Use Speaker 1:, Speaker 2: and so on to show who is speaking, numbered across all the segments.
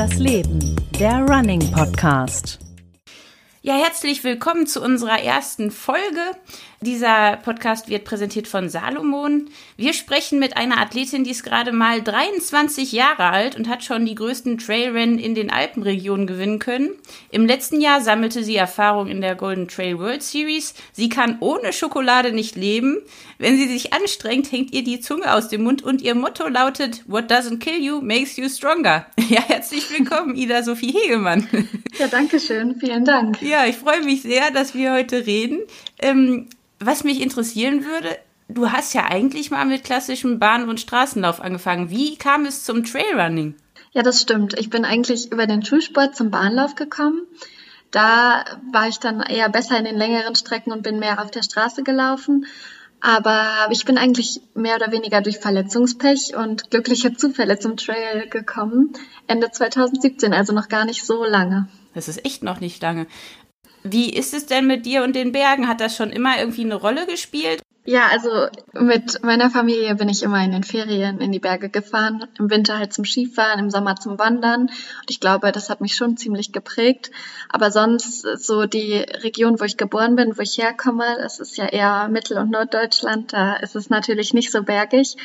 Speaker 1: das Leben, der Running Podcast.
Speaker 2: Ja, herzlich willkommen zu unserer ersten Folge. Dieser Podcast wird präsentiert von Salomon. Wir sprechen mit einer Athletin, die ist gerade mal 23 Jahre alt und hat schon die größten Trailrennen in den Alpenregionen gewinnen können. Im letzten Jahr sammelte sie Erfahrung in der Golden Trail World Series. Sie kann ohne Schokolade nicht leben. Wenn sie sich anstrengt, hängt ihr die Zunge aus dem Mund und ihr Motto lautet, What doesn't kill you makes you stronger. Ja, herzlich willkommen, Ida Sophie Hegemann.
Speaker 3: Ja, danke schön. Vielen Dank.
Speaker 2: Ja, ich freue mich sehr, dass wir heute reden. Ähm, was mich interessieren würde, du hast ja eigentlich mal mit klassischem Bahn- und Straßenlauf angefangen. Wie kam es zum Trailrunning?
Speaker 3: Ja, das stimmt. Ich bin eigentlich über den Schulsport zum Bahnlauf gekommen. Da war ich dann eher besser in den längeren Strecken und bin mehr auf der Straße gelaufen. Aber ich bin eigentlich mehr oder weniger durch Verletzungspech und glückliche Zufälle zum Trail gekommen. Ende 2017, also noch gar nicht so lange.
Speaker 2: Das ist echt noch nicht lange. Wie ist es denn mit dir und den Bergen? Hat das schon immer irgendwie eine Rolle gespielt?
Speaker 3: Ja, also mit meiner Familie bin ich immer in den Ferien in die Berge gefahren, im Winter halt zum Skifahren, im Sommer zum Wandern. Und ich glaube, das hat mich schon ziemlich geprägt. Aber sonst so die Region, wo ich geboren bin, wo ich herkomme, das ist ja eher Mittel- und Norddeutschland, da ist es natürlich nicht so bergig.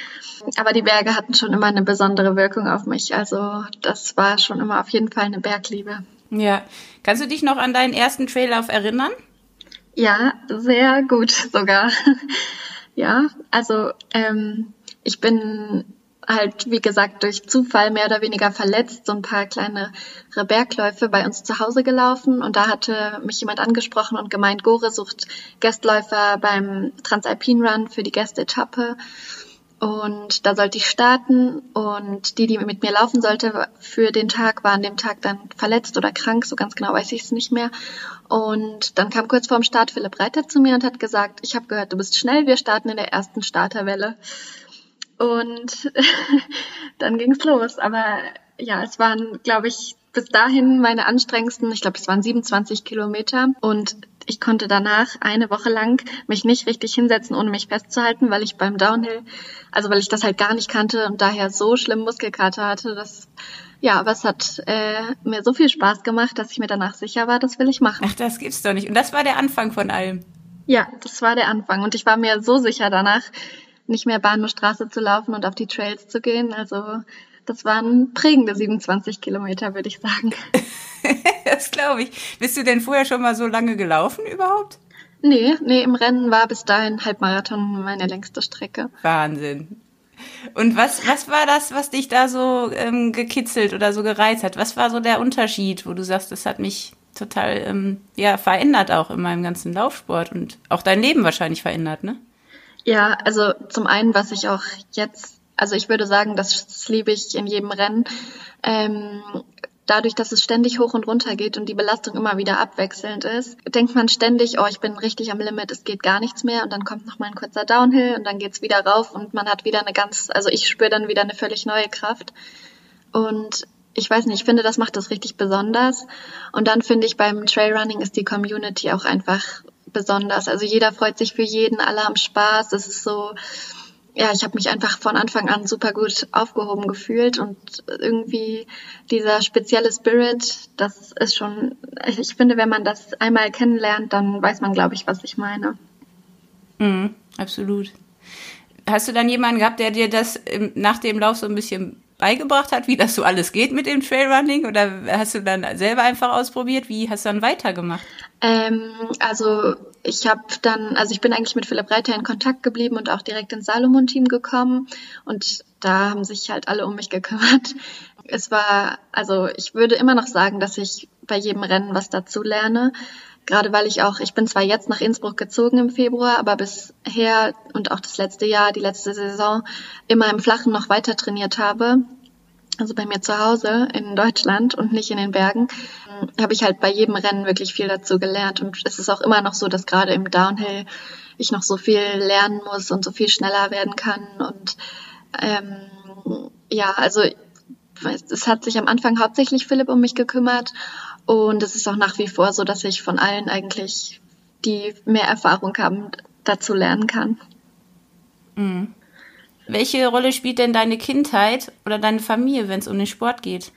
Speaker 3: Aber die Berge hatten schon immer eine besondere Wirkung auf mich. Also das war schon immer auf jeden Fall eine Bergliebe.
Speaker 2: Ja. Kannst du dich noch an deinen ersten Traillauf erinnern?
Speaker 3: Ja, sehr gut sogar. ja, also ähm, ich bin halt, wie gesagt, durch Zufall mehr oder weniger verletzt, so ein paar kleinere Bergläufe bei uns zu Hause gelaufen und da hatte mich jemand angesprochen und gemeint, Gore sucht Gastläufer beim Transalpine Run für die Gästeetappe und da sollte ich starten und die, die mit mir laufen sollte für den Tag, war an dem Tag dann verletzt oder krank, so ganz genau weiß ich es nicht mehr. Und dann kam kurz vorm Start Philipp Reiter zu mir und hat gesagt, ich habe gehört, du bist schnell, wir starten in der ersten Starterwelle. Und dann ging's los. Aber ja, es waren, glaube ich, bis dahin meine anstrengendsten, ich glaube, es waren 27 Kilometer. Und ich konnte danach eine Woche lang mich nicht richtig hinsetzen, ohne mich festzuhalten, weil ich beim Downhill, also weil ich das halt gar nicht kannte und daher so schlimm Muskelkater hatte, dass ja, aber es hat äh, mir so viel Spaß gemacht, dass ich mir danach sicher war, das will ich machen.
Speaker 2: Ach, das gibt's doch nicht. Und das war der Anfang von allem.
Speaker 3: Ja, das war der Anfang. Und ich war mir so sicher danach, nicht mehr Bahn und Straße zu laufen und auf die Trails zu gehen. Also das waren prägende 27 Kilometer, würde ich sagen.
Speaker 2: das glaube ich. Bist du denn vorher schon mal so lange gelaufen überhaupt?
Speaker 3: Nee, nee, im Rennen war bis dahin Halbmarathon meine längste Strecke.
Speaker 2: Wahnsinn. Und was, was war das, was dich da so ähm, gekitzelt oder so gereizt hat? Was war so der Unterschied, wo du sagst, das hat mich total ähm, ja, verändert auch in meinem ganzen Laufsport und auch dein Leben wahrscheinlich verändert, ne?
Speaker 3: Ja, also zum einen, was ich auch jetzt, also ich würde sagen, das liebe ich in jedem Rennen. Ähm, dadurch, dass es ständig hoch und runter geht und die Belastung immer wieder abwechselnd ist, denkt man ständig, oh, ich bin richtig am Limit, es geht gar nichts mehr und dann kommt noch mal ein kurzer Downhill und dann geht's wieder rauf und man hat wieder eine ganz, also ich spüre dann wieder eine völlig neue Kraft. Und ich weiß nicht, ich finde, das macht das richtig besonders. Und dann finde ich, beim Trailrunning ist die Community auch einfach besonders. Also jeder freut sich für jeden, alle haben Spaß. Es ist so, ja, ich habe mich einfach von Anfang an super gut aufgehoben gefühlt und irgendwie dieser spezielle Spirit, das ist schon, ich finde, wenn man das einmal kennenlernt, dann weiß man, glaube ich, was ich meine.
Speaker 2: Mhm, absolut. Hast du dann jemanden gehabt, der dir das nach dem Lauf so ein bisschen beigebracht hat, wie das so alles geht mit dem Trailrunning? Oder hast du dann selber einfach ausprobiert? Wie hast du dann weitergemacht?
Speaker 3: Ähm, also ich habe dann, also ich bin eigentlich mit Philipp Reiter in Kontakt geblieben und auch direkt ins Salomon-Team gekommen und da haben sich halt alle um mich gekümmert. Es war, also ich würde immer noch sagen, dass ich bei jedem Rennen was dazu lerne. Gerade weil ich auch, ich bin zwar jetzt nach Innsbruck gezogen im Februar, aber bisher und auch das letzte Jahr, die letzte Saison, immer im Flachen noch weiter trainiert habe. Also bei mir zu Hause in Deutschland und nicht in den Bergen, habe ich halt bei jedem Rennen wirklich viel dazu gelernt. Und es ist auch immer noch so, dass gerade im Downhill ich noch so viel lernen muss und so viel schneller werden kann. Und ähm, ja, also es hat sich am Anfang hauptsächlich Philipp um mich gekümmert und es ist auch nach wie vor so, dass ich von allen eigentlich, die mehr Erfahrung haben, dazu lernen kann.
Speaker 2: Mhm. Welche Rolle spielt denn deine Kindheit oder deine Familie, wenn es um den Sport geht?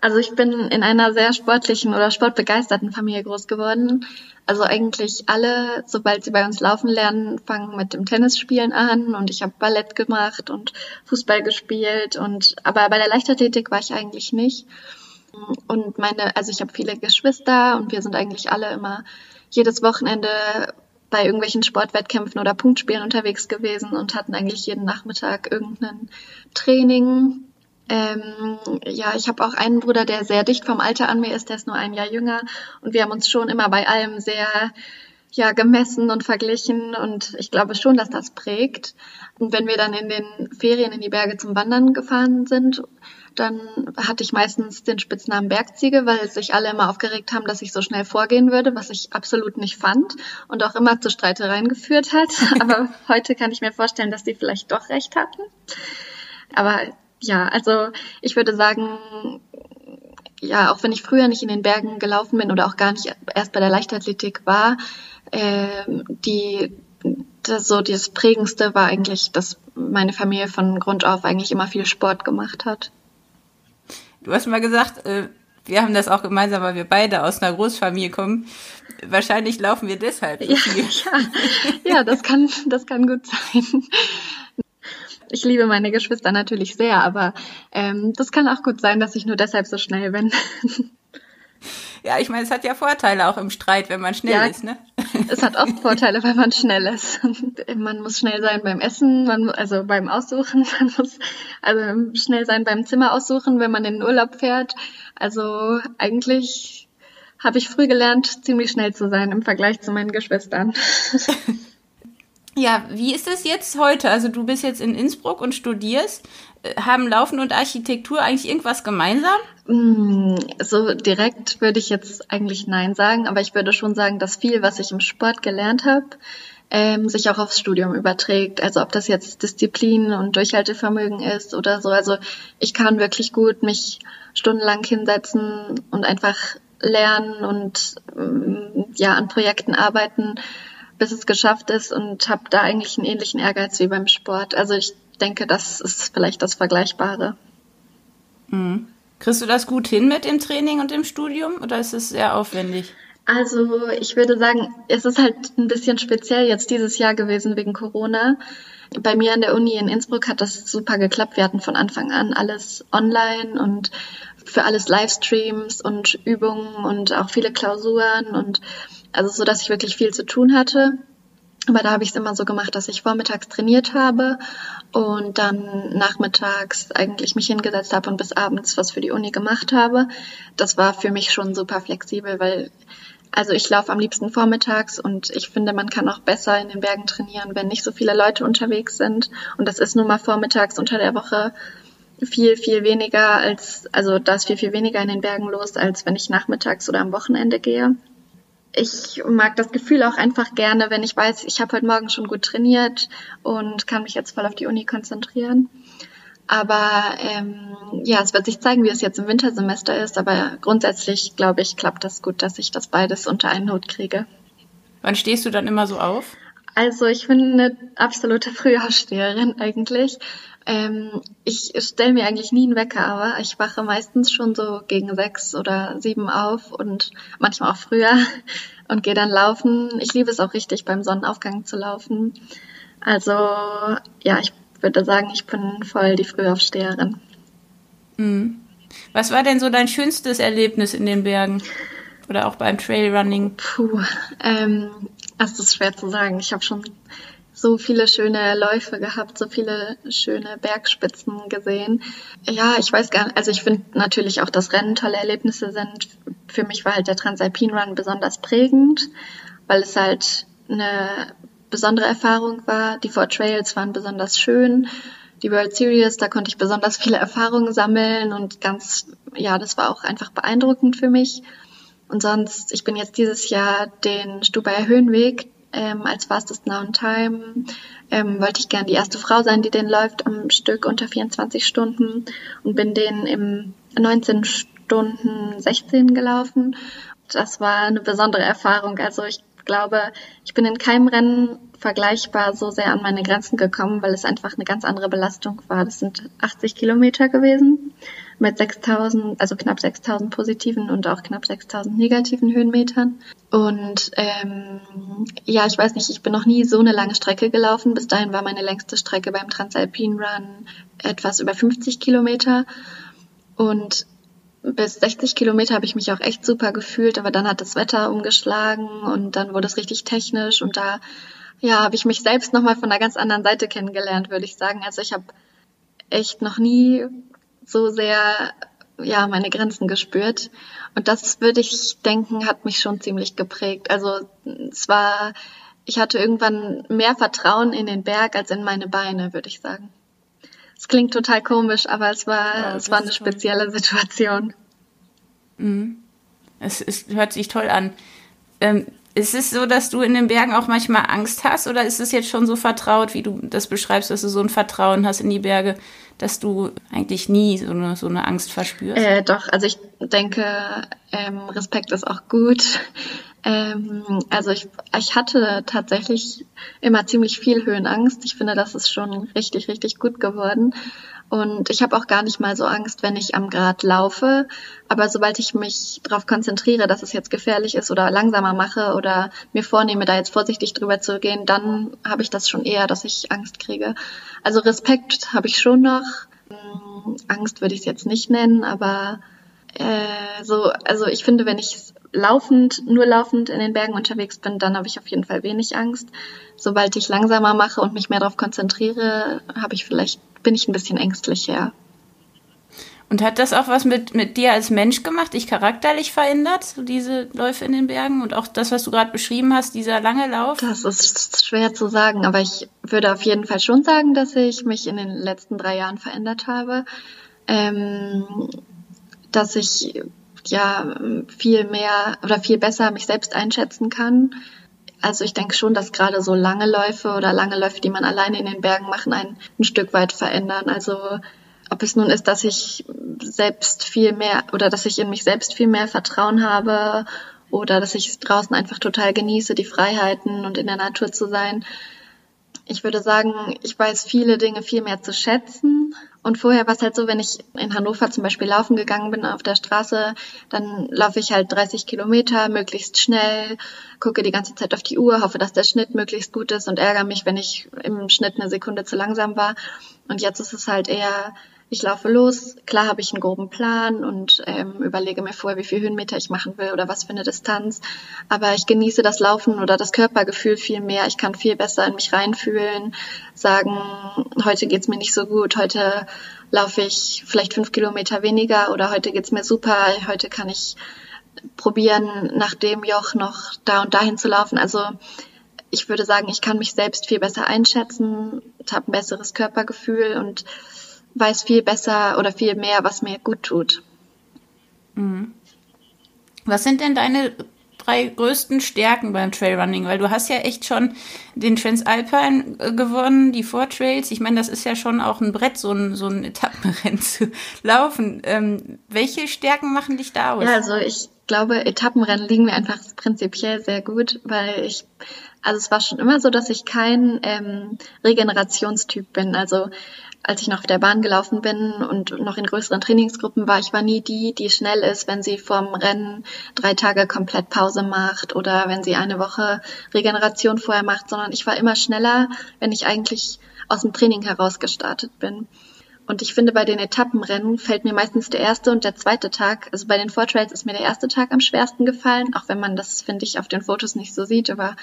Speaker 3: Also ich bin in einer sehr sportlichen oder sportbegeisterten Familie groß geworden. Also eigentlich alle, sobald sie bei uns laufen lernen, fangen mit dem Tennisspielen an und ich habe Ballett gemacht und Fußball gespielt und aber bei der Leichtathletik war ich eigentlich nicht. Und meine, also ich habe viele Geschwister und wir sind eigentlich alle immer jedes Wochenende bei irgendwelchen Sportwettkämpfen oder Punktspielen unterwegs gewesen und hatten eigentlich jeden Nachmittag irgendein Training. Ähm, ja, ich habe auch einen Bruder, der sehr dicht vom Alter an mir ist, der ist nur ein Jahr jünger und wir haben uns schon immer bei allem sehr ja gemessen und verglichen und ich glaube schon, dass das prägt. Und wenn wir dann in den Ferien in die Berge zum Wandern gefahren sind, dann hatte ich meistens den Spitznamen Bergziege, weil sich alle immer aufgeregt haben, dass ich so schnell vorgehen würde, was ich absolut nicht fand und auch immer zu Streitereien geführt hat. Aber heute kann ich mir vorstellen, dass die vielleicht doch recht hatten. Aber ja, also ich würde sagen, ja, auch wenn ich früher nicht in den Bergen gelaufen bin oder auch gar nicht erst bei der Leichtathletik war, äh, die das, so das prägendste war eigentlich, dass meine Familie von Grund auf eigentlich immer viel Sport gemacht hat.
Speaker 2: Du hast mal gesagt, äh, wir haben das auch gemeinsam, weil wir beide aus einer Großfamilie kommen. Wahrscheinlich laufen wir deshalb so viel.
Speaker 3: Ja, ja, das kann, das kann gut sein. Ich liebe meine Geschwister natürlich sehr, aber ähm, das kann auch gut sein, dass ich nur deshalb so schnell bin.
Speaker 2: Ja, ich meine, es hat ja Vorteile auch im Streit, wenn man schnell ja, ist, ne?
Speaker 3: Es hat oft Vorteile, wenn man schnell ist. Man muss schnell sein beim Essen, man, also beim Aussuchen, man muss also schnell sein beim Zimmer aussuchen, wenn man in den Urlaub fährt. Also eigentlich habe ich früh gelernt, ziemlich schnell zu sein im Vergleich zu meinen Geschwistern.
Speaker 2: Ja, wie ist es jetzt heute? Also du bist jetzt in Innsbruck und studierst. Äh, haben Laufen und Architektur eigentlich irgendwas gemeinsam?
Speaker 3: Mm, so direkt würde ich jetzt eigentlich Nein sagen, aber ich würde schon sagen, dass viel, was ich im Sport gelernt habe, ähm, sich auch aufs Studium überträgt. Also ob das jetzt Disziplin und Durchhaltevermögen ist oder so. Also ich kann wirklich gut mich stundenlang hinsetzen und einfach lernen und ähm, ja an Projekten arbeiten bis es geschafft ist und habe da eigentlich einen ähnlichen Ehrgeiz wie beim Sport. Also ich denke, das ist vielleicht das Vergleichbare.
Speaker 2: Mhm. Kriegst du das gut hin mit dem Training und dem Studium oder ist es sehr aufwendig?
Speaker 3: Also ich würde sagen, es ist halt ein bisschen speziell jetzt dieses Jahr gewesen wegen Corona. Bei mir an der Uni in Innsbruck hat das super geklappt. Wir hatten von Anfang an alles online und für alles Livestreams und Übungen und auch viele Klausuren und also so, dass ich wirklich viel zu tun hatte. Aber da habe ich es immer so gemacht, dass ich vormittags trainiert habe und dann nachmittags eigentlich mich hingesetzt habe und bis abends was für die Uni gemacht habe. Das war für mich schon super flexibel, weil also ich laufe am liebsten vormittags und ich finde, man kann auch besser in den Bergen trainieren, wenn nicht so viele Leute unterwegs sind. Und das ist nun mal vormittags unter der Woche viel, viel weniger als, also da ist viel, viel weniger in den Bergen los, als wenn ich nachmittags oder am Wochenende gehe ich mag das Gefühl auch einfach gerne, wenn ich weiß, ich habe heute Morgen schon gut trainiert und kann mich jetzt voll auf die Uni konzentrieren. Aber ähm, ja, es wird sich zeigen, wie es jetzt im Wintersemester ist. Aber grundsätzlich, glaube ich, klappt das gut, dass ich das beides unter einen Hut kriege.
Speaker 2: Wann stehst du dann immer so auf?
Speaker 3: Also ich bin eine absolute Frühaufsteherin eigentlich. Ähm, ich stelle mir eigentlich nie einen Wecker, aber ich wache meistens schon so gegen sechs oder sieben auf und manchmal auch früher und gehe dann laufen. Ich liebe es auch richtig, beim Sonnenaufgang zu laufen. Also ja, ich würde sagen, ich bin voll die Frühaufsteherin.
Speaker 2: Mhm. Was war denn so dein schönstes Erlebnis in den Bergen? Oder auch beim Trailrunning?
Speaker 3: Puh, ähm, das ist schwer zu sagen. Ich habe schon so viele schöne Läufe gehabt, so viele schöne Bergspitzen gesehen. Ja, ich weiß gar nicht, also ich finde natürlich auch, dass Rennen tolle Erlebnisse sind. Für mich war halt der Transalpine Run besonders prägend, weil es halt eine besondere Erfahrung war. Die Four Trails waren besonders schön. Die World Series, da konnte ich besonders viele Erfahrungen sammeln und ganz, ja, das war auch einfach beeindruckend für mich. Und sonst, ich bin jetzt dieses Jahr den Stubaier Höhenweg, ähm, als Fastest Now in Time ähm, wollte ich gern die erste Frau sein, die den läuft am Stück unter 24 Stunden und bin den im 19 Stunden 16 gelaufen. Das war eine besondere Erfahrung. Also ich glaube, ich bin in keinem Rennen vergleichbar so sehr an meine Grenzen gekommen, weil es einfach eine ganz andere Belastung war. Das sind 80 Kilometer gewesen mit 6000, also knapp 6000 positiven und auch knapp 6000 negativen Höhenmetern. Und ähm, ja, ich weiß nicht, ich bin noch nie so eine lange Strecke gelaufen. Bis dahin war meine längste Strecke beim Transalpine Run etwas über 50 Kilometer. Und bis 60 Kilometer habe ich mich auch echt super gefühlt, aber dann hat das Wetter umgeschlagen und dann wurde es richtig technisch und da ja, habe ich mich selbst nochmal von einer ganz anderen Seite kennengelernt, würde ich sagen. Also ich habe echt noch nie so sehr ja meine Grenzen gespürt und das würde ich denken hat mich schon ziemlich geprägt. Also es war ich hatte irgendwann mehr Vertrauen in den Berg als in meine Beine, würde ich sagen. Es klingt total komisch, aber es war, ja, es war eine spezielle Situation.
Speaker 2: Mhm. Es, es hört sich toll an. Ähm, ist es so, dass du in den Bergen auch manchmal Angst hast oder ist es jetzt schon so vertraut, wie du das beschreibst, dass du so ein Vertrauen hast in die Berge, dass du eigentlich nie so eine, so eine Angst verspürst?
Speaker 3: Äh, doch, also ich denke, ähm, Respekt ist auch gut. Ähm, also ich, ich hatte tatsächlich immer ziemlich viel Höhenangst. Ich finde, das ist schon richtig, richtig gut geworden. Und ich habe auch gar nicht mal so Angst, wenn ich am Grat laufe. Aber sobald ich mich darauf konzentriere, dass es jetzt gefährlich ist oder langsamer mache oder mir vornehme, da jetzt vorsichtig drüber zu gehen, dann habe ich das schon eher, dass ich Angst kriege. Also Respekt habe ich schon noch. Hm, Angst würde ich es jetzt nicht nennen, aber äh, so, also ich finde, wenn ich laufend, nur laufend in den Bergen unterwegs bin, dann habe ich auf jeden Fall wenig Angst. Sobald ich langsamer mache und mich mehr darauf konzentriere, habe ich vielleicht, bin ich ein bisschen ängstlicher.
Speaker 2: Und hat das auch was mit, mit dir als Mensch gemacht, dich charakterlich verändert, so diese Läufe in den Bergen und auch das, was du gerade beschrieben hast, dieser lange Lauf?
Speaker 3: Das ist schwer zu sagen, aber ich würde auf jeden Fall schon sagen, dass ich mich in den letzten drei Jahren verändert habe. Ähm, dass ich ja viel mehr oder viel besser mich selbst einschätzen kann. Also ich denke schon, dass gerade so lange Läufe oder lange Läufe, die man alleine in den Bergen machen, ein, ein Stück weit verändern. Also ob es nun ist, dass ich selbst viel mehr oder dass ich in mich selbst viel mehr Vertrauen habe oder dass ich es draußen einfach total genieße, die Freiheiten und in der Natur zu sein. Ich würde sagen, ich weiß viele Dinge viel mehr zu schätzen und vorher war es halt so, wenn ich in Hannover zum Beispiel laufen gegangen bin auf der Straße, dann laufe ich halt 30 Kilometer möglichst schnell, gucke die ganze Zeit auf die Uhr, hoffe, dass der Schnitt möglichst gut ist und ärgere mich, wenn ich im Schnitt eine Sekunde zu langsam war. Und jetzt ist es halt eher ich laufe los, klar habe ich einen groben Plan und ähm, überlege mir vorher, wie viel Höhenmeter ich machen will oder was für eine Distanz. Aber ich genieße das Laufen oder das Körpergefühl viel mehr. Ich kann viel besser in mich reinfühlen, sagen, heute geht's mir nicht so gut, heute laufe ich vielleicht fünf Kilometer weniger oder heute geht's mir super, heute kann ich probieren, nach dem Joch noch da und dahin zu laufen. Also ich würde sagen, ich kann mich selbst viel besser einschätzen, habe ein besseres Körpergefühl und weiß viel besser oder viel mehr, was mir gut tut.
Speaker 2: Mhm. Was sind denn deine drei größten Stärken beim Trailrunning? Weil du hast ja echt schon den Transalpine äh, gewonnen, die Four Trails. Ich meine, das ist ja schon auch ein Brett, so ein, so ein Etappenrennen zu laufen. Ähm, welche Stärken machen dich da aus?
Speaker 3: Ja, also ich glaube, Etappenrennen liegen mir einfach prinzipiell sehr gut, weil ich, also es war schon immer so, dass ich kein ähm, Regenerationstyp bin. Also als ich noch auf der Bahn gelaufen bin und noch in größeren Trainingsgruppen war, ich war nie die, die schnell ist, wenn sie vorm Rennen drei Tage komplett Pause macht oder wenn sie eine Woche Regeneration vorher macht, sondern ich war immer schneller, wenn ich eigentlich aus dem Training heraus gestartet bin. Und ich finde, bei den Etappenrennen fällt mir meistens der erste und der zweite Tag, also bei den Vortrails ist mir der erste Tag am schwersten gefallen, auch wenn man das, finde ich, auf den Fotos nicht so sieht, aber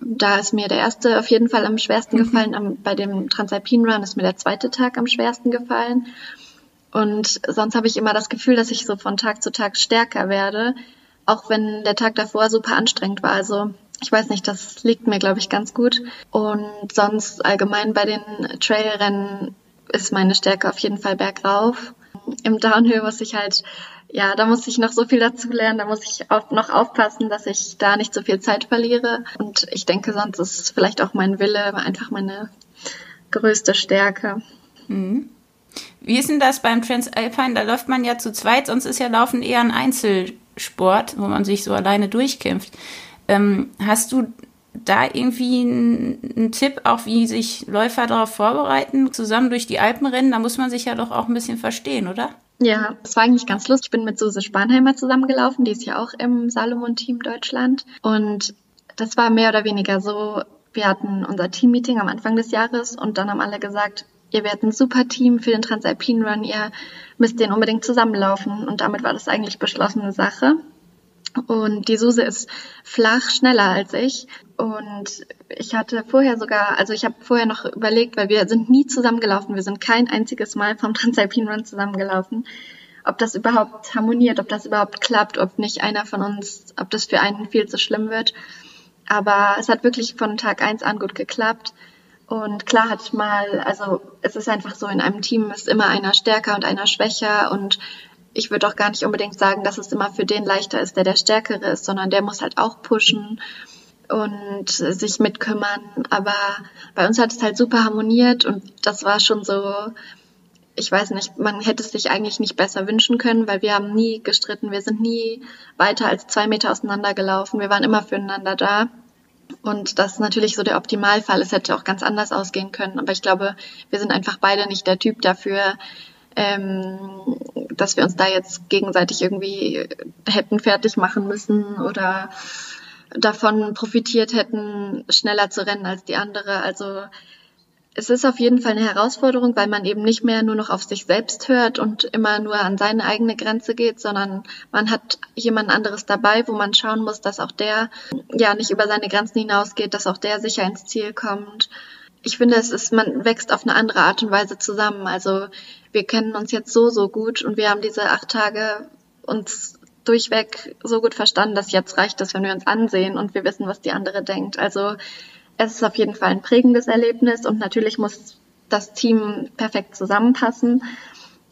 Speaker 3: da ist mir der erste auf jeden Fall am schwersten mhm. gefallen. Am, bei dem Transalpine Run ist mir der zweite Tag am schwersten gefallen. Und sonst habe ich immer das Gefühl, dass ich so von Tag zu Tag stärker werde, auch wenn der Tag davor super anstrengend war. Also ich weiß nicht, das liegt mir, glaube ich, ganz gut. Und sonst allgemein bei den Trailrennen ist meine Stärke auf jeden Fall bergauf. Im Downhill muss ich halt ja, da muss ich noch so viel dazu lernen. Da muss ich auch noch aufpassen, dass ich da nicht so viel Zeit verliere. Und ich denke, sonst ist vielleicht auch mein Wille einfach meine größte Stärke.
Speaker 2: Mhm. Wie ist denn das beim Transalpine? Da läuft man ja zu zweit, sonst ist ja Laufen eher ein Einzelsport, wo man sich so alleine durchkämpft. Ähm, hast du da irgendwie einen Tipp, auch wie sich Läufer darauf vorbereiten, zusammen durch die Alpen rennen? Da muss man sich ja doch auch ein bisschen verstehen, oder?
Speaker 3: Ja, es war eigentlich ganz lustig. Ich bin mit Suse Spanheimer zusammengelaufen, die ist ja auch im Salomon-Team Deutschland. Und das war mehr oder weniger so, wir hatten unser Team-Meeting am Anfang des Jahres und dann haben alle gesagt, ihr werdet ein super Team für den Transalpine Run, ihr müsst den unbedingt zusammenlaufen. Und damit war das eigentlich beschlossene Sache. Und die Suse ist flach schneller als ich. Und ich hatte vorher sogar, also ich habe vorher noch überlegt, weil wir sind nie zusammengelaufen. Wir sind kein einziges Mal vom Transalpine Run zusammengelaufen. Ob das überhaupt harmoniert, ob das überhaupt klappt, ob nicht einer von uns, ob das für einen viel zu schlimm wird. Aber es hat wirklich von Tag eins an gut geklappt. Und klar hat mal, also es ist einfach so, in einem Team ist immer einer stärker und einer schwächer und ich würde auch gar nicht unbedingt sagen, dass es immer für den leichter ist, der der Stärkere ist, sondern der muss halt auch pushen und sich mitkümmern. Aber bei uns hat es halt super harmoniert und das war schon so, ich weiß nicht, man hätte es sich eigentlich nicht besser wünschen können, weil wir haben nie gestritten, wir sind nie weiter als zwei Meter auseinander gelaufen, wir waren immer füreinander da. Und das ist natürlich so der Optimalfall. Es hätte auch ganz anders ausgehen können. Aber ich glaube, wir sind einfach beide nicht der Typ dafür, ähm, dass wir uns da jetzt gegenseitig irgendwie hätten fertig machen müssen oder davon profitiert hätten, schneller zu rennen als die andere. Also es ist auf jeden Fall eine Herausforderung, weil man eben nicht mehr nur noch auf sich selbst hört und immer nur an seine eigene Grenze geht, sondern man hat jemand anderes dabei, wo man schauen muss, dass auch der ja nicht über seine Grenzen hinausgeht, dass auch der sicher ins Ziel kommt. Ich finde, es ist, man wächst auf eine andere Art und Weise zusammen. Also wir kennen uns jetzt so, so gut und wir haben diese acht Tage uns durchweg so gut verstanden, dass jetzt reicht es, wenn wir uns ansehen und wir wissen, was die andere denkt. Also es ist auf jeden Fall ein prägendes Erlebnis und natürlich muss das Team perfekt zusammenpassen.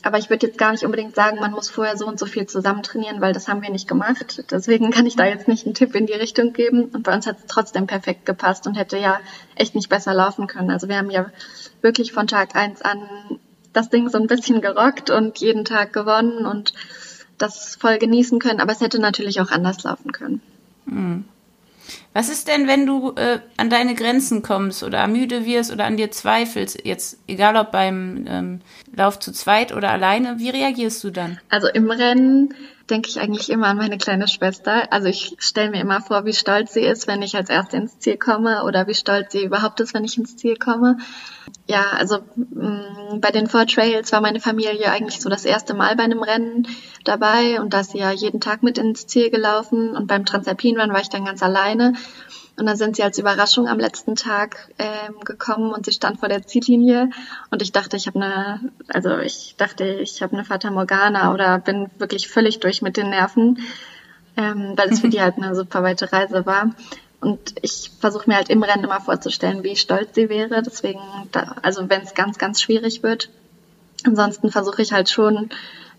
Speaker 3: Aber ich würde jetzt gar nicht unbedingt sagen, man muss vorher so und so viel zusammen trainieren, weil das haben wir nicht gemacht. Deswegen kann ich da jetzt nicht einen Tipp in die Richtung geben. Und bei uns hat es trotzdem perfekt gepasst und hätte ja echt nicht besser laufen können. Also wir haben ja wirklich von Tag eins an das Ding so ein bisschen gerockt und jeden Tag gewonnen und das voll genießen können. Aber es hätte natürlich auch anders laufen können. Mhm.
Speaker 2: Was ist denn, wenn du äh, an deine Grenzen kommst oder müde wirst oder an dir zweifelst? Jetzt, egal ob beim ähm, Lauf zu zweit oder alleine, wie reagierst du dann?
Speaker 3: Also im Rennen denke ich eigentlich immer an meine kleine Schwester. Also ich stelle mir immer vor, wie stolz sie ist, wenn ich als Erste ins Ziel komme oder wie stolz sie überhaupt ist, wenn ich ins Ziel komme. Ja, also mh, mm, bei den Four Trails war meine Familie eigentlich so das erste Mal bei einem Rennen dabei und da ist sie ja jeden Tag mit ins Ziel gelaufen und beim Transalpin Run war ich dann ganz alleine. Und dann sind sie als Überraschung am letzten Tag ähm, gekommen und sie stand vor der Ziellinie und ich dachte, ich habe eine, also ich dachte, ich habe eine Fata Morgana oder bin wirklich völlig durch mit den Nerven, ähm, weil es für die halt eine super weite Reise war. Und ich versuche mir halt im Rennen immer vorzustellen, wie stolz sie wäre. Deswegen, da, also wenn es ganz, ganz schwierig wird. Ansonsten versuche ich halt schon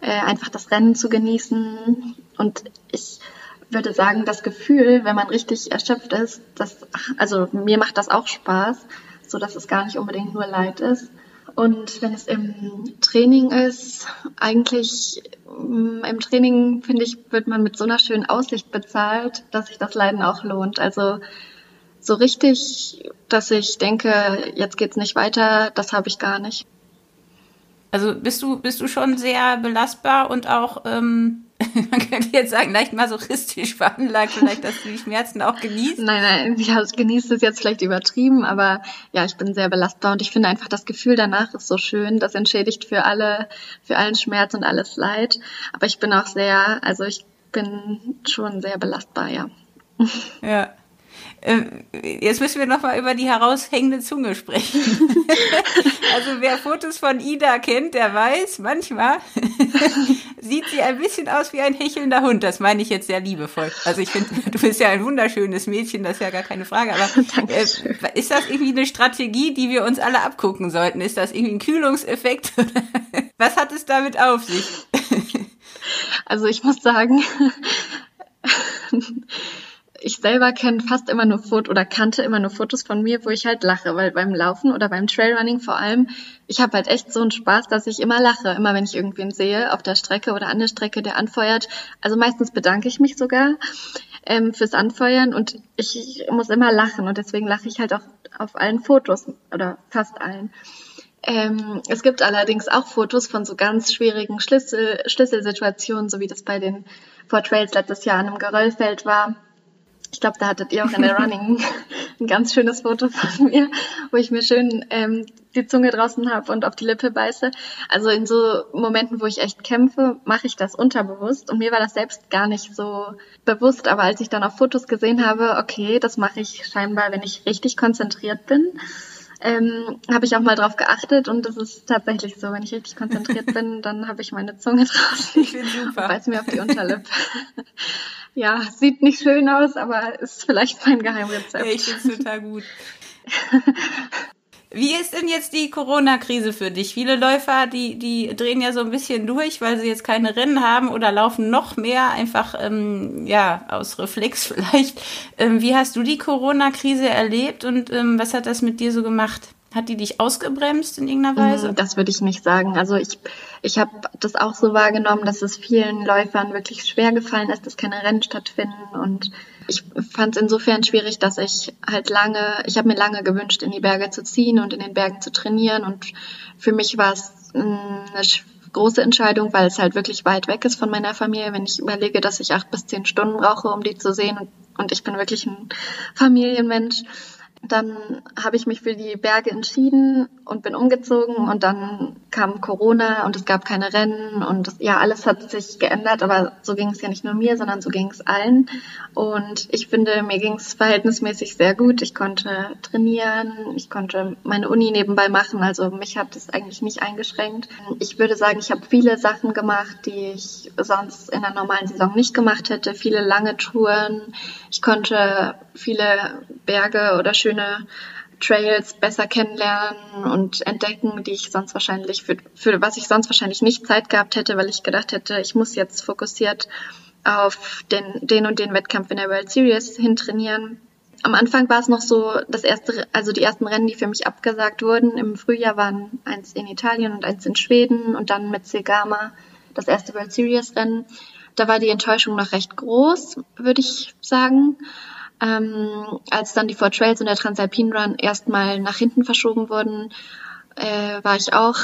Speaker 3: äh, einfach das Rennen zu genießen. Und ich würde sagen, das Gefühl, wenn man richtig erschöpft ist, das, also mir macht das auch Spaß, so dass es gar nicht unbedingt nur Leid ist. Und wenn es im Training ist, eigentlich mm, im Training, finde ich, wird man mit so einer schönen Aussicht bezahlt, dass sich das Leiden auch lohnt. Also so richtig, dass ich denke, jetzt geht's nicht weiter, das habe ich gar nicht.
Speaker 2: Also bist du, bist du schon sehr belastbar und auch ähm, man könnte jetzt sagen, leicht masochistisch veranlagt, vielleicht, dass du die Schmerzen auch genießt.
Speaker 3: Nein, nein, ja, genießt ist jetzt vielleicht übertrieben, aber ja, ich bin sehr belastbar und ich finde einfach, das Gefühl danach ist so schön, das entschädigt für alle, für allen Schmerz und alles Leid. Aber ich bin auch sehr, also ich bin schon sehr belastbar, ja.
Speaker 2: Ja. Ähm, jetzt müssen wir noch mal über die heraushängende Zunge sprechen. also wer Fotos von Ida kennt, der weiß, manchmal sieht sie ein bisschen aus wie ein hechelnder Hund. Das meine ich jetzt sehr liebevoll. Also ich finde, du bist ja ein wunderschönes Mädchen, das ist ja gar keine Frage. Aber äh, ist das irgendwie eine Strategie, die wir uns alle abgucken sollten? Ist das irgendwie ein Kühlungseffekt? Was hat es damit auf sich?
Speaker 3: also ich muss sagen, selber kenne fast immer nur Fotos oder kannte immer nur Fotos von mir, wo ich halt lache, weil beim Laufen oder beim Trailrunning vor allem, ich habe halt echt so einen Spaß, dass ich immer lache, immer wenn ich irgendwen sehe auf der Strecke oder an der Strecke, der anfeuert. Also meistens bedanke ich mich sogar ähm, fürs Anfeuern und ich muss immer lachen und deswegen lache ich halt auch auf allen Fotos oder fast allen. Ähm, es gibt allerdings auch Fotos von so ganz schwierigen Schlüssel, Schlüsselsituationen, so wie das bei den Four Trails letztes Jahr an einem Geröllfeld war. Ich glaube, da hattet ihr auch in der Running ein ganz schönes Foto von mir, wo ich mir schön ähm, die Zunge draußen habe und auf die Lippe beiße. Also in so Momenten, wo ich echt kämpfe, mache ich das unterbewusst. Und mir war das selbst gar nicht so bewusst. Aber als ich dann auf Fotos gesehen habe, okay, das mache ich scheinbar, wenn ich richtig konzentriert bin ähm, habe ich auch mal drauf geachtet und das ist tatsächlich so, wenn ich richtig konzentriert bin, dann habe ich meine Zunge draußen. Ich finde super. Beiß mir auf die Unterlippe. ja, sieht nicht schön aus, aber ist vielleicht mein Geheimrezept.
Speaker 2: Ja, ich finde es total gut. Wie ist denn jetzt die Corona-Krise für dich? Viele Läufer, die, die drehen ja so ein bisschen durch, weil sie jetzt keine Rennen haben oder laufen noch mehr, einfach ähm, ja aus Reflex vielleicht. Ähm, wie hast du die Corona-Krise erlebt und ähm, was hat das mit dir so gemacht? Hat die dich ausgebremst in irgendeiner Weise?
Speaker 3: Mm, das würde ich nicht sagen. Also ich, ich habe das auch so wahrgenommen, dass es vielen Läufern wirklich schwer gefallen ist, dass keine Rennen stattfinden und ich fand es insofern schwierig, dass ich halt lange, ich habe mir lange gewünscht, in die Berge zu ziehen und in den Bergen zu trainieren. Und für mich war es eine große Entscheidung, weil es halt wirklich weit weg ist von meiner Familie. Wenn ich überlege, dass ich acht bis zehn Stunden brauche, um die zu sehen und, und ich bin wirklich ein Familienmensch, dann habe ich mich für die Berge entschieden und bin umgezogen und dann kam Corona und es gab keine Rennen und das, ja, alles hat sich geändert, aber so ging es ja nicht nur mir, sondern so ging es allen. Und ich finde, mir ging es verhältnismäßig sehr gut. Ich konnte trainieren, ich konnte meine Uni nebenbei machen, also mich hat es eigentlich nicht eingeschränkt. Ich würde sagen, ich habe viele Sachen gemacht, die ich sonst in einer normalen Saison nicht gemacht hätte, viele lange Touren. Ich konnte viele Berge oder schöne Trails besser kennenlernen und entdecken, die ich sonst wahrscheinlich für, für was ich sonst wahrscheinlich nicht Zeit gehabt hätte, weil ich gedacht hätte, ich muss jetzt fokussiert auf den, den und den Wettkampf in der World Series hintrainieren. Am Anfang war es noch so, das erste, also die ersten Rennen, die für mich abgesagt wurden, im Frühjahr waren eins in Italien und eins in Schweden und dann mit Segama das erste World Series Rennen. Da war die Enttäuschung noch recht groß, würde ich sagen. Ähm, als dann die Four Trails und der Transalpine Run erstmal nach hinten verschoben wurden, äh, war ich auch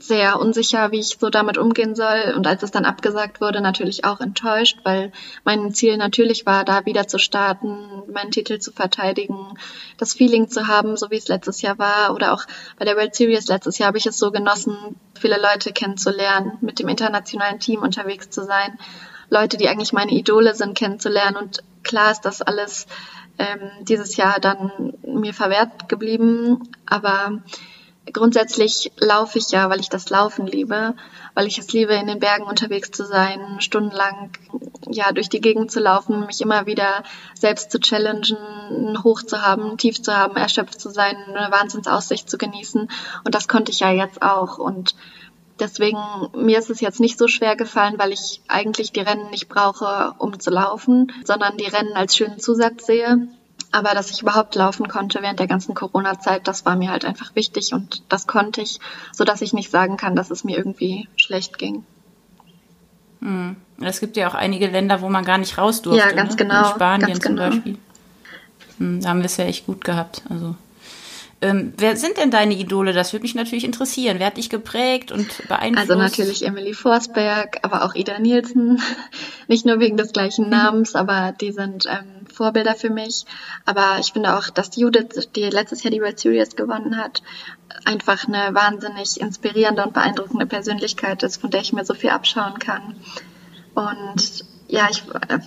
Speaker 3: sehr unsicher, wie ich so damit umgehen soll. Und als es dann abgesagt wurde, natürlich auch enttäuscht, weil mein Ziel natürlich war, da wieder zu starten, meinen Titel zu verteidigen, das Feeling zu haben, so wie es letztes Jahr war. Oder auch bei der World Series letztes Jahr habe ich es so genossen, viele Leute kennenzulernen, mit dem internationalen Team unterwegs zu sein. Leute, die eigentlich meine Idole sind, kennenzulernen. Und klar ist das alles ähm, dieses Jahr dann mir verwehrt geblieben. Aber grundsätzlich laufe ich ja, weil ich das Laufen liebe, weil ich es liebe, in den Bergen unterwegs zu sein, stundenlang ja durch die Gegend zu laufen, mich immer wieder selbst zu challengen, hoch zu haben, tief zu haben, erschöpft zu sein, eine Wahnsinnsaussicht zu genießen. Und das konnte ich ja jetzt auch. Und Deswegen, mir ist es jetzt nicht so schwer gefallen, weil ich eigentlich die Rennen nicht brauche, um zu laufen, sondern die Rennen als schönen Zusatz sehe. Aber dass ich überhaupt laufen konnte während der ganzen Corona-Zeit, das war mir halt einfach wichtig und das konnte ich, so dass ich nicht sagen kann, dass es mir irgendwie schlecht ging.
Speaker 2: Hm. Es gibt ja auch einige Länder, wo man gar nicht raus durfte.
Speaker 3: Ja, ganz ne? genau.
Speaker 2: In Spanien
Speaker 3: ganz
Speaker 2: zum
Speaker 3: genau.
Speaker 2: Beispiel. Hm, da haben wir es ja echt gut gehabt. Also ähm, wer sind denn deine Idole? Das würde mich natürlich interessieren. Wer hat dich geprägt und beeinflusst?
Speaker 3: Also natürlich Emily Forsberg, aber auch Ida Nielsen. Nicht nur wegen des gleichen mhm. Namens, aber die sind ähm, Vorbilder für mich. Aber ich finde auch, dass Judith, die letztes Jahr die World Series gewonnen hat, einfach eine wahnsinnig inspirierende und beeindruckende Persönlichkeit ist, von der ich mir so viel abschauen kann. Und ja, ich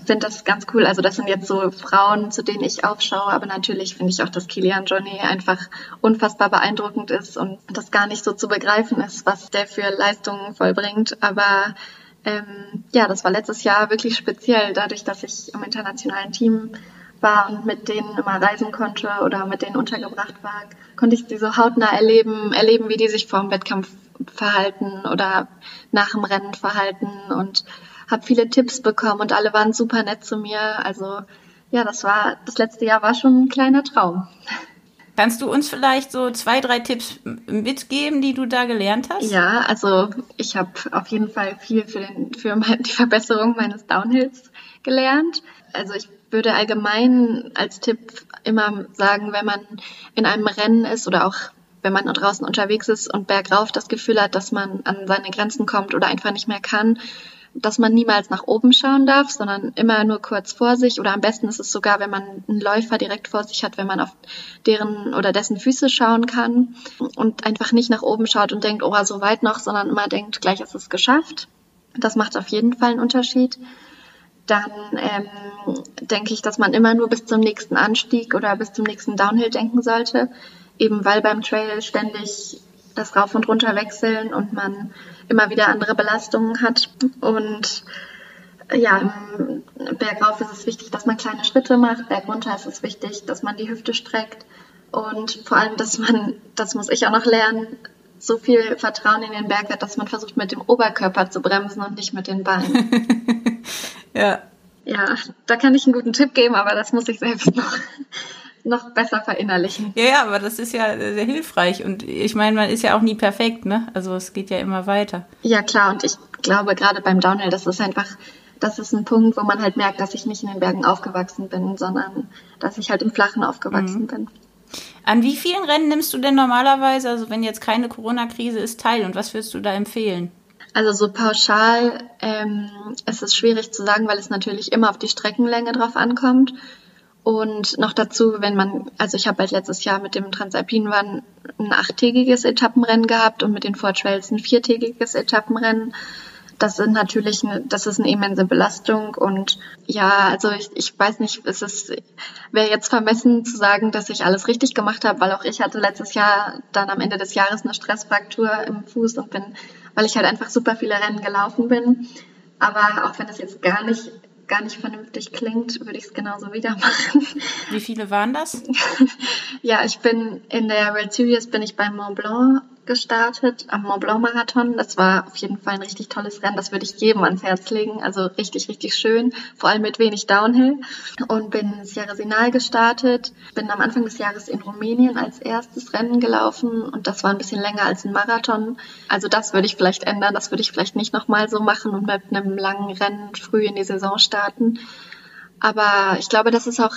Speaker 3: finde das ganz cool. Also das sind jetzt so Frauen, zu denen ich aufschaue, aber natürlich finde ich auch, dass Kilian Johnny einfach unfassbar beeindruckend ist und das gar nicht so zu begreifen ist, was der für Leistungen vollbringt. Aber ähm, ja, das war letztes Jahr wirklich speziell, dadurch, dass ich im internationalen Team war und mit denen immer reisen konnte oder mit denen untergebracht war, konnte ich sie so hautnah erleben, erleben, wie die sich vor dem Wettkampf verhalten oder nach dem Rennen verhalten und habe viele Tipps bekommen und alle waren super nett zu mir. Also ja, das war das letzte Jahr war schon ein kleiner Traum.
Speaker 2: Kannst du uns vielleicht so zwei, drei Tipps mitgeben, die du da gelernt hast?
Speaker 3: Ja, also ich habe auf jeden Fall viel für, den, für die Verbesserung meines Downhills gelernt. Also ich würde allgemein als Tipp immer sagen, wenn man in einem Rennen ist oder auch wenn man draußen unterwegs ist und bergauf das Gefühl hat, dass man an seine Grenzen kommt oder einfach nicht mehr kann, dass man niemals nach oben schauen darf, sondern immer nur kurz vor sich oder am besten ist es sogar, wenn man einen Läufer direkt vor sich hat, wenn man auf deren oder dessen Füße schauen kann und einfach nicht nach oben schaut und denkt, oh, so weit noch, sondern immer denkt, gleich ist es geschafft. Das macht auf jeden Fall einen Unterschied. Dann ähm, denke ich, dass man immer nur bis zum nächsten Anstieg oder bis zum nächsten Downhill denken sollte, eben weil beim Trail ständig das Rauf und Runter wechseln und man immer wieder andere Belastungen hat. Und ja, bergauf ist es wichtig, dass man kleine Schritte macht, bergunter ist es wichtig, dass man die Hüfte streckt und vor allem, dass man, das muss ich auch noch lernen, so viel Vertrauen in den Berg hat, dass man versucht, mit dem Oberkörper zu bremsen und nicht mit den Beinen.
Speaker 2: ja.
Speaker 3: Ja, da kann ich einen guten Tipp geben, aber das muss ich selbst noch noch besser verinnerlichen.
Speaker 2: Ja, ja, aber das ist ja sehr hilfreich und ich meine, man ist ja auch nie perfekt, ne? Also es geht ja immer weiter.
Speaker 3: Ja, klar und ich glaube gerade beim Downhill, das ist einfach das ist ein Punkt, wo man halt merkt, dass ich nicht in den Bergen aufgewachsen bin, sondern dass ich halt im Flachen aufgewachsen mhm. bin.
Speaker 2: An wie vielen Rennen nimmst du denn normalerweise, also wenn jetzt keine Corona-Krise ist, teil und was würdest du da empfehlen?
Speaker 3: Also so pauschal ähm, ist es schwierig zu sagen, weil es natürlich immer auf die Streckenlänge drauf ankommt. Und noch dazu, wenn man, also ich habe halt letztes Jahr mit dem Transalpin Run ein achttägiges Etappenrennen gehabt und mit den Four Trails ein viertägiges Etappenrennen. Das sind natürlich, das ist eine immense Belastung und ja, also ich, ich weiß nicht, es ist, wäre jetzt vermessen zu sagen, dass ich alles richtig gemacht habe, weil auch ich hatte letztes Jahr dann am Ende des Jahres eine Stressfraktur im Fuß und bin, weil ich halt einfach super viele Rennen gelaufen bin. Aber auch wenn das jetzt gar nicht gar nicht vernünftig klingt, würde ich es genauso wieder machen.
Speaker 2: Wie viele waren das?
Speaker 3: ja, ich bin in der World Series bin ich beim Mont Blanc gestartet, am Mont Blanc Marathon. Das war auf jeden Fall ein richtig tolles Rennen. Das würde ich jedem ans Herz legen. Also richtig, richtig schön. Vor allem mit wenig Downhill. Und bin Sierra Sinal gestartet. Bin am Anfang des Jahres in Rumänien als erstes Rennen gelaufen. Und das war ein bisschen länger als ein Marathon. Also das würde ich vielleicht ändern. Das würde ich vielleicht nicht nochmal so machen und mit einem langen Rennen früh in die Saison starten. Aber ich glaube, das ist auch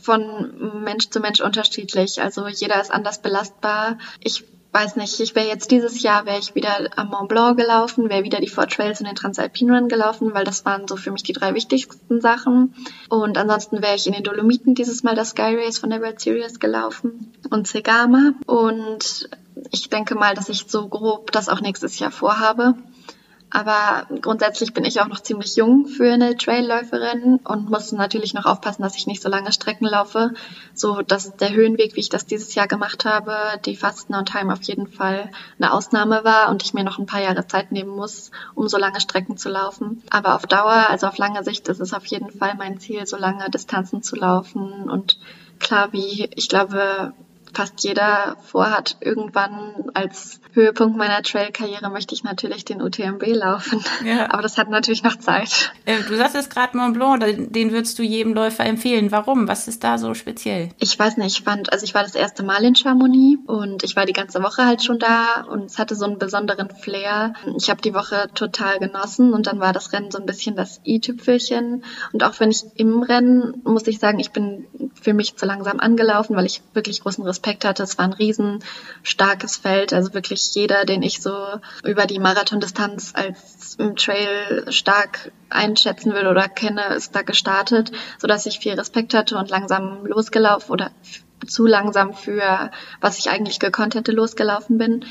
Speaker 3: von Mensch zu Mensch unterschiedlich. Also jeder ist anders belastbar. Ich weiß nicht, ich wäre jetzt dieses Jahr, wäre ich wieder am Mont Blanc gelaufen, wäre wieder die Four Trails und den Transalpine Run gelaufen, weil das waren so für mich die drei wichtigsten Sachen. Und ansonsten wäre ich in den Dolomiten dieses Mal das Sky Race von der World Series gelaufen und Segama. Und ich denke mal, dass ich so grob das auch nächstes Jahr vorhabe. Aber grundsätzlich bin ich auch noch ziemlich jung für eine Trailläuferin und muss natürlich noch aufpassen, dass ich nicht so lange Strecken laufe, so dass der Höhenweg, wie ich das dieses Jahr gemacht habe, die Fasten on Time auf jeden Fall eine Ausnahme war und ich mir noch ein paar Jahre Zeit nehmen muss, um so lange Strecken zu laufen. Aber auf Dauer, also auf lange Sicht, ist es auf jeden Fall mein Ziel, so lange Distanzen zu laufen und klar, wie ich glaube, fast jeder vorhat, irgendwann als Höhepunkt meiner Trail-Karriere möchte ich natürlich den UTMB laufen. Ja. Aber das hat natürlich noch Zeit.
Speaker 2: Du sagst jetzt gerade Mont Blanc, den würdest du jedem Läufer empfehlen. Warum? Was ist da so speziell?
Speaker 3: Ich weiß nicht, ich fand, also ich war das erste Mal in Chamonix und ich war die ganze Woche halt schon da und es hatte so einen besonderen Flair. Ich habe die Woche total genossen und dann war das Rennen so ein bisschen das i-Tüpfelchen. Und auch wenn ich im Rennen, muss ich sagen, ich bin für mich zu langsam angelaufen, weil ich wirklich großen Respekt hatte. Es war ein riesen starkes Feld, also wirklich jeder, den ich so über die Marathondistanz als im Trail stark einschätzen würde oder kenne, ist da gestartet, so dass ich viel Respekt hatte und langsam losgelaufen oder zu langsam für was ich eigentlich gekonnt hätte losgelaufen bin.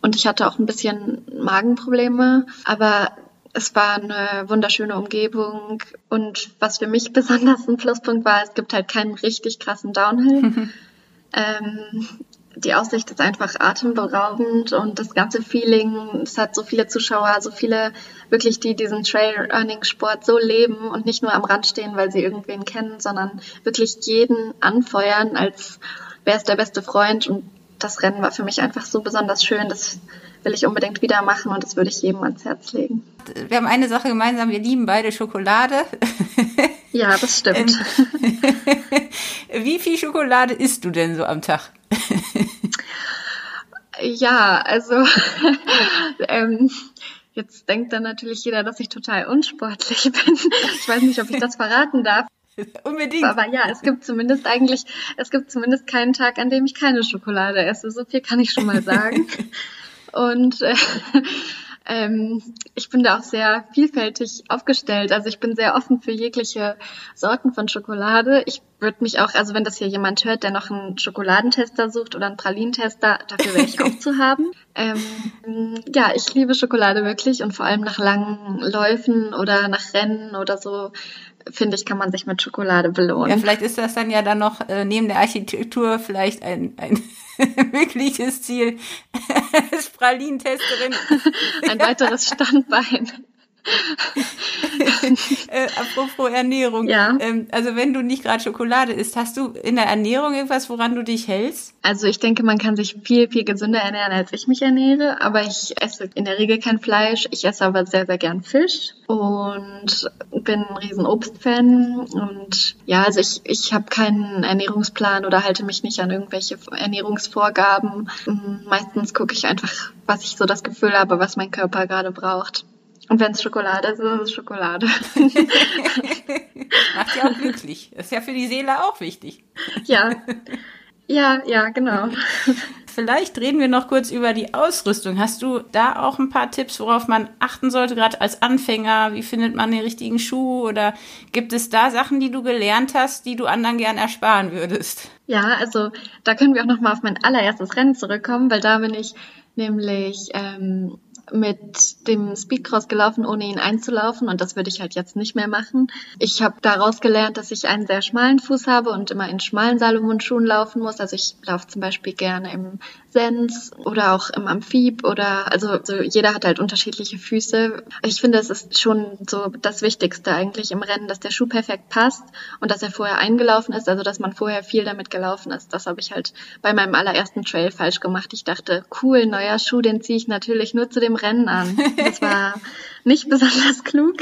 Speaker 3: Und ich hatte auch ein bisschen Magenprobleme, aber es war eine wunderschöne Umgebung und was für mich besonders ein Pluspunkt war, es gibt halt keinen richtig krassen Downhill. ähm, die Aussicht ist einfach atemberaubend und das ganze Feeling, es hat so viele Zuschauer, so viele wirklich, die diesen Trail-Running-Sport so leben und nicht nur am Rand stehen, weil sie irgendwen kennen, sondern wirklich jeden anfeuern, als wäre es der beste Freund. Und das Rennen war für mich einfach so besonders schön, das will ich unbedingt wieder machen und das würde ich jedem ans Herz legen.
Speaker 2: Wir haben eine Sache gemeinsam, wir lieben beide Schokolade.
Speaker 3: Ja, das stimmt.
Speaker 2: Wie viel Schokolade isst du denn so am Tag?
Speaker 3: ja, also ähm, jetzt denkt dann natürlich jeder, dass ich total unsportlich bin. Ich weiß nicht, ob ich das verraten darf.
Speaker 2: Unbedingt.
Speaker 3: Aber ja, es gibt zumindest eigentlich, es gibt zumindest keinen Tag, an dem ich keine Schokolade esse. So viel kann ich schon mal sagen. Und äh, ähm, ich bin da auch sehr vielfältig aufgestellt. Also ich bin sehr offen für jegliche Sorten von Schokolade. Ich würde mich auch, also wenn das hier jemand hört, der noch einen Schokoladentester sucht oder einen Pralinentester, dafür wäre ich auch zu haben. Ähm, ja, ich liebe Schokolade wirklich und vor allem nach langen Läufen oder nach Rennen oder so finde ich, kann man sich mit Schokolade belohnen.
Speaker 2: Ja, vielleicht ist das dann ja dann noch äh, neben der Architektur vielleicht ein, ein mögliches Ziel als Pralinentesterin.
Speaker 3: Ein weiteres Standbein.
Speaker 2: äh, apropos Ernährung.
Speaker 3: Ja.
Speaker 2: Ähm, also wenn du nicht gerade Schokolade isst, hast du in der Ernährung irgendwas, woran du dich hältst?
Speaker 3: Also ich denke, man kann sich viel, viel gesünder ernähren, als ich mich ernähre. Aber ich esse in der Regel kein Fleisch. Ich esse aber sehr, sehr gern Fisch und bin ein riesen Obstfan. Und ja, also ich, ich habe keinen Ernährungsplan oder halte mich nicht an irgendwelche Ernährungsvorgaben. Meistens gucke ich einfach, was ich so das Gefühl habe, was mein Körper gerade braucht. Und wenn es Schokolade ist, ist es Schokolade.
Speaker 2: Macht ja auch glücklich. Das ist ja für die Seele auch wichtig.
Speaker 3: Ja. Ja, ja, genau.
Speaker 2: Vielleicht reden wir noch kurz über die Ausrüstung. Hast du da auch ein paar Tipps, worauf man achten sollte, gerade als Anfänger? Wie findet man den richtigen Schuh? Oder gibt es da Sachen, die du gelernt hast, die du anderen gern ersparen würdest?
Speaker 3: Ja, also da können wir auch noch mal auf mein allererstes Rennen zurückkommen, weil da bin ich nämlich ähm, mit dem Speedcross gelaufen, ohne ihn einzulaufen und das würde ich halt jetzt nicht mehr machen. Ich habe daraus gelernt, dass ich einen sehr schmalen Fuß habe und immer in schmalen Salomon-Schuhen laufen muss. Also ich laufe zum Beispiel gerne im Sens oder auch im Amphib oder also, also jeder hat halt unterschiedliche Füße. Ich finde, es ist schon so das Wichtigste eigentlich im Rennen, dass der Schuh perfekt passt und dass er vorher eingelaufen ist, also dass man vorher viel damit gelaufen ist. Das habe ich halt bei meinem allerersten Trail falsch gemacht. Ich dachte, cool, neuer Schuh, den ziehe ich natürlich nur zu dem Rennen an. Das war nicht besonders klug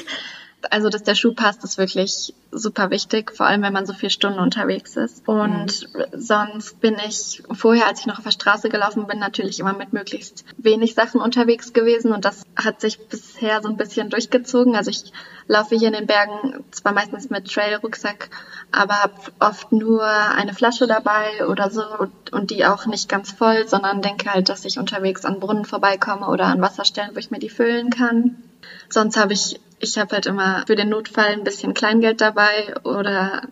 Speaker 3: also dass der Schuh passt, ist wirklich super wichtig, vor allem wenn man so viele Stunden unterwegs ist. Und mhm. sonst bin ich vorher, als ich noch auf der Straße gelaufen bin, natürlich immer mit möglichst wenig Sachen unterwegs gewesen und das hat sich bisher so ein bisschen durchgezogen. Also ich laufe hier in den Bergen zwar meistens mit Trail-Rucksack, aber habe oft nur eine Flasche dabei oder so und die auch nicht ganz voll, sondern denke halt, dass ich unterwegs an Brunnen vorbeikomme oder an Wasserstellen, wo ich mir die füllen kann. Sonst habe ich ich habe halt immer für den Notfall ein bisschen Kleingeld dabei oder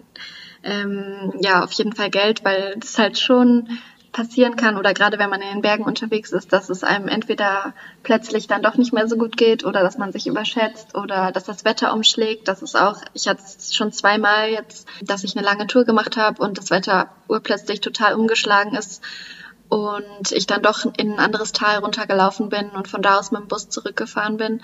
Speaker 3: ähm, ja, auf jeden Fall Geld, weil es halt schon passieren kann oder gerade wenn man in den Bergen unterwegs ist, dass es einem entweder plötzlich dann doch nicht mehr so gut geht oder dass man sich überschätzt oder dass das Wetter umschlägt. Das ist auch, ich hatte es schon zweimal jetzt, dass ich eine lange Tour gemacht habe und das Wetter urplötzlich total umgeschlagen ist und ich dann doch in ein anderes Tal runtergelaufen bin und von da aus mit dem Bus zurückgefahren bin,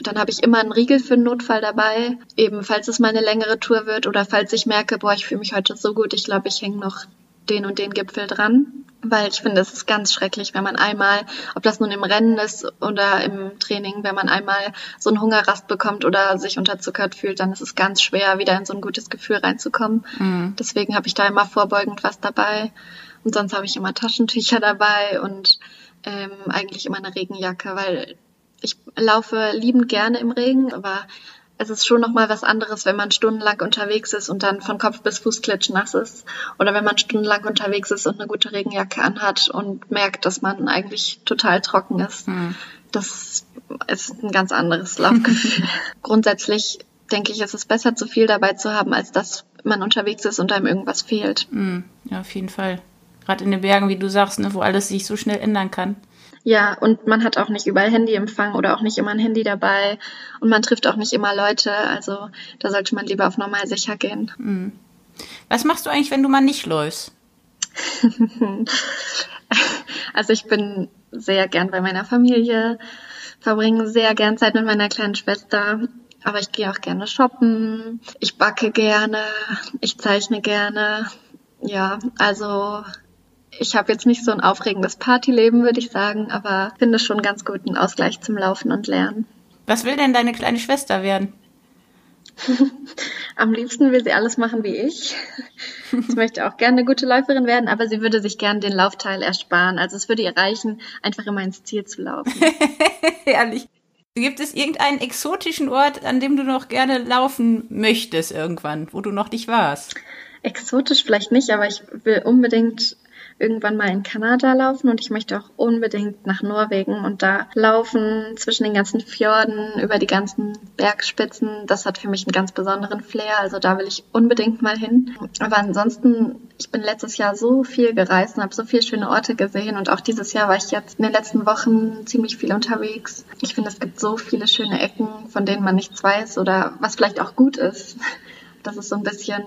Speaker 3: dann habe ich immer einen Riegel für einen Notfall dabei, eben falls es mal eine längere Tour wird oder falls ich merke, boah, ich fühle mich heute so gut, ich glaube, ich hänge noch den und den Gipfel dran, weil ich finde, es ist ganz schrecklich, wenn man einmal, ob das nun im Rennen ist oder im Training, wenn man einmal so einen Hungerrast bekommt oder sich unterzuckert fühlt, dann ist es ganz schwer, wieder in so ein gutes Gefühl reinzukommen. Mhm. Deswegen habe ich da immer vorbeugend was dabei. Und sonst habe ich immer Taschentücher dabei und ähm, eigentlich immer eine Regenjacke, weil ich laufe liebend gerne im Regen, aber es ist schon nochmal was anderes, wenn man stundenlang unterwegs ist und dann von Kopf bis Fuß klitschnass ist. Oder wenn man stundenlang unterwegs ist und eine gute Regenjacke anhat und merkt, dass man eigentlich total trocken ist. Mhm. Das ist ein ganz anderes Laufgefühl. Grundsätzlich denke ich, ist es besser, zu viel dabei zu haben, als dass man unterwegs ist und einem irgendwas fehlt.
Speaker 2: Mhm. Ja, auf jeden Fall. Gerade in den Bergen, wie du sagst, ne, wo alles sich so schnell ändern kann.
Speaker 3: Ja, und man hat auch nicht überall Handyempfang oder auch nicht immer ein Handy dabei und man trifft auch nicht immer Leute. Also da sollte man lieber auf normal sicher gehen.
Speaker 2: Mhm. Was machst du eigentlich, wenn du mal nicht läufst?
Speaker 3: also ich bin sehr gern bei meiner Familie, verbringe sehr gern Zeit mit meiner kleinen Schwester. Aber ich gehe auch gerne shoppen, ich backe gerne, ich zeichne gerne. Ja, also ich habe jetzt nicht so ein aufregendes Partyleben, würde ich sagen, aber finde schon ganz guten Ausgleich zum Laufen und Lernen.
Speaker 2: Was will denn deine kleine Schwester werden?
Speaker 3: Am liebsten will sie alles machen wie ich. Sie möchte auch gerne eine gute Läuferin werden, aber sie würde sich gerne den Laufteil ersparen. Also es würde ihr reichen, einfach immer ins Ziel zu laufen.
Speaker 2: Ehrlich. Gibt es irgendeinen exotischen Ort, an dem du noch gerne laufen möchtest irgendwann, wo du noch nicht warst?
Speaker 3: Exotisch vielleicht nicht, aber ich will unbedingt irgendwann mal in Kanada laufen und ich möchte auch unbedingt nach Norwegen und da laufen zwischen den ganzen Fjorden, über die ganzen Bergspitzen. Das hat für mich einen ganz besonderen Flair, also da will ich unbedingt mal hin. Aber ansonsten, ich bin letztes Jahr so viel gereist und habe so viele schöne Orte gesehen und auch dieses Jahr war ich jetzt in den letzten Wochen ziemlich viel unterwegs. Ich finde, es gibt so viele schöne Ecken, von denen man nichts weiß oder was vielleicht auch gut ist. Das ist so ein bisschen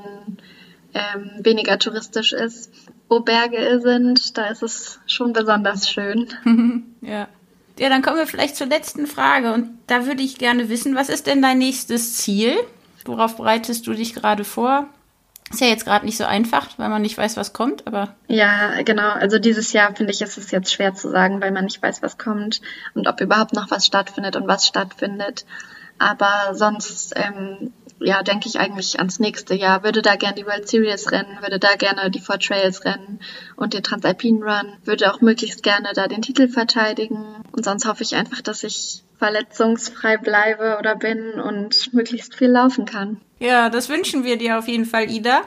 Speaker 3: ähm, weniger touristisch ist. Wo Berge sind, da ist es schon besonders schön.
Speaker 2: ja. Ja, dann kommen wir vielleicht zur letzten Frage. Und da würde ich gerne wissen, was ist denn dein nächstes Ziel? Worauf bereitest du dich gerade vor? Ist ja jetzt gerade nicht so einfach, weil man nicht weiß, was kommt, aber.
Speaker 3: Ja, genau. Also dieses Jahr finde ich, ist es jetzt schwer zu sagen, weil man nicht weiß, was kommt und ob überhaupt noch was stattfindet und was stattfindet. Aber sonst ähm, ja, denke ich eigentlich ans nächste Jahr. Würde da gerne die World Series rennen, würde da gerne die Four Trails rennen und den Transalpine Run, würde auch möglichst gerne da den Titel verteidigen. Und sonst hoffe ich einfach, dass ich verletzungsfrei bleibe oder bin und möglichst viel laufen kann.
Speaker 2: Ja, das wünschen wir dir auf jeden Fall, Ida.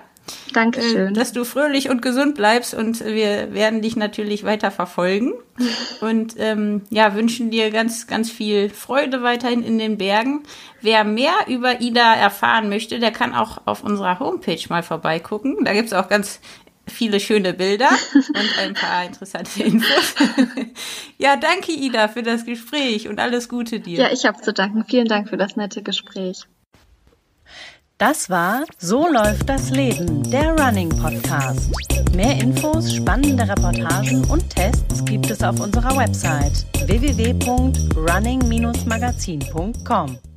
Speaker 3: Dankeschön.
Speaker 2: Äh, dass du fröhlich und gesund bleibst und wir werden dich natürlich weiter verfolgen und ähm, ja, wünschen dir ganz, ganz viel Freude weiterhin in den Bergen. Wer mehr über Ida erfahren möchte, der kann auch auf unserer Homepage mal vorbeigucken. Da gibt's auch ganz viele schöne Bilder und ein paar interessante Infos. ja, danke Ida für das Gespräch und alles Gute dir.
Speaker 3: Ja, ich habe zu danken. Vielen Dank für das nette Gespräch.
Speaker 1: Das war So läuft das Leben, der Running Podcast. Mehr Infos, spannende Reportagen und Tests gibt es auf unserer Website www.running-magazin.com.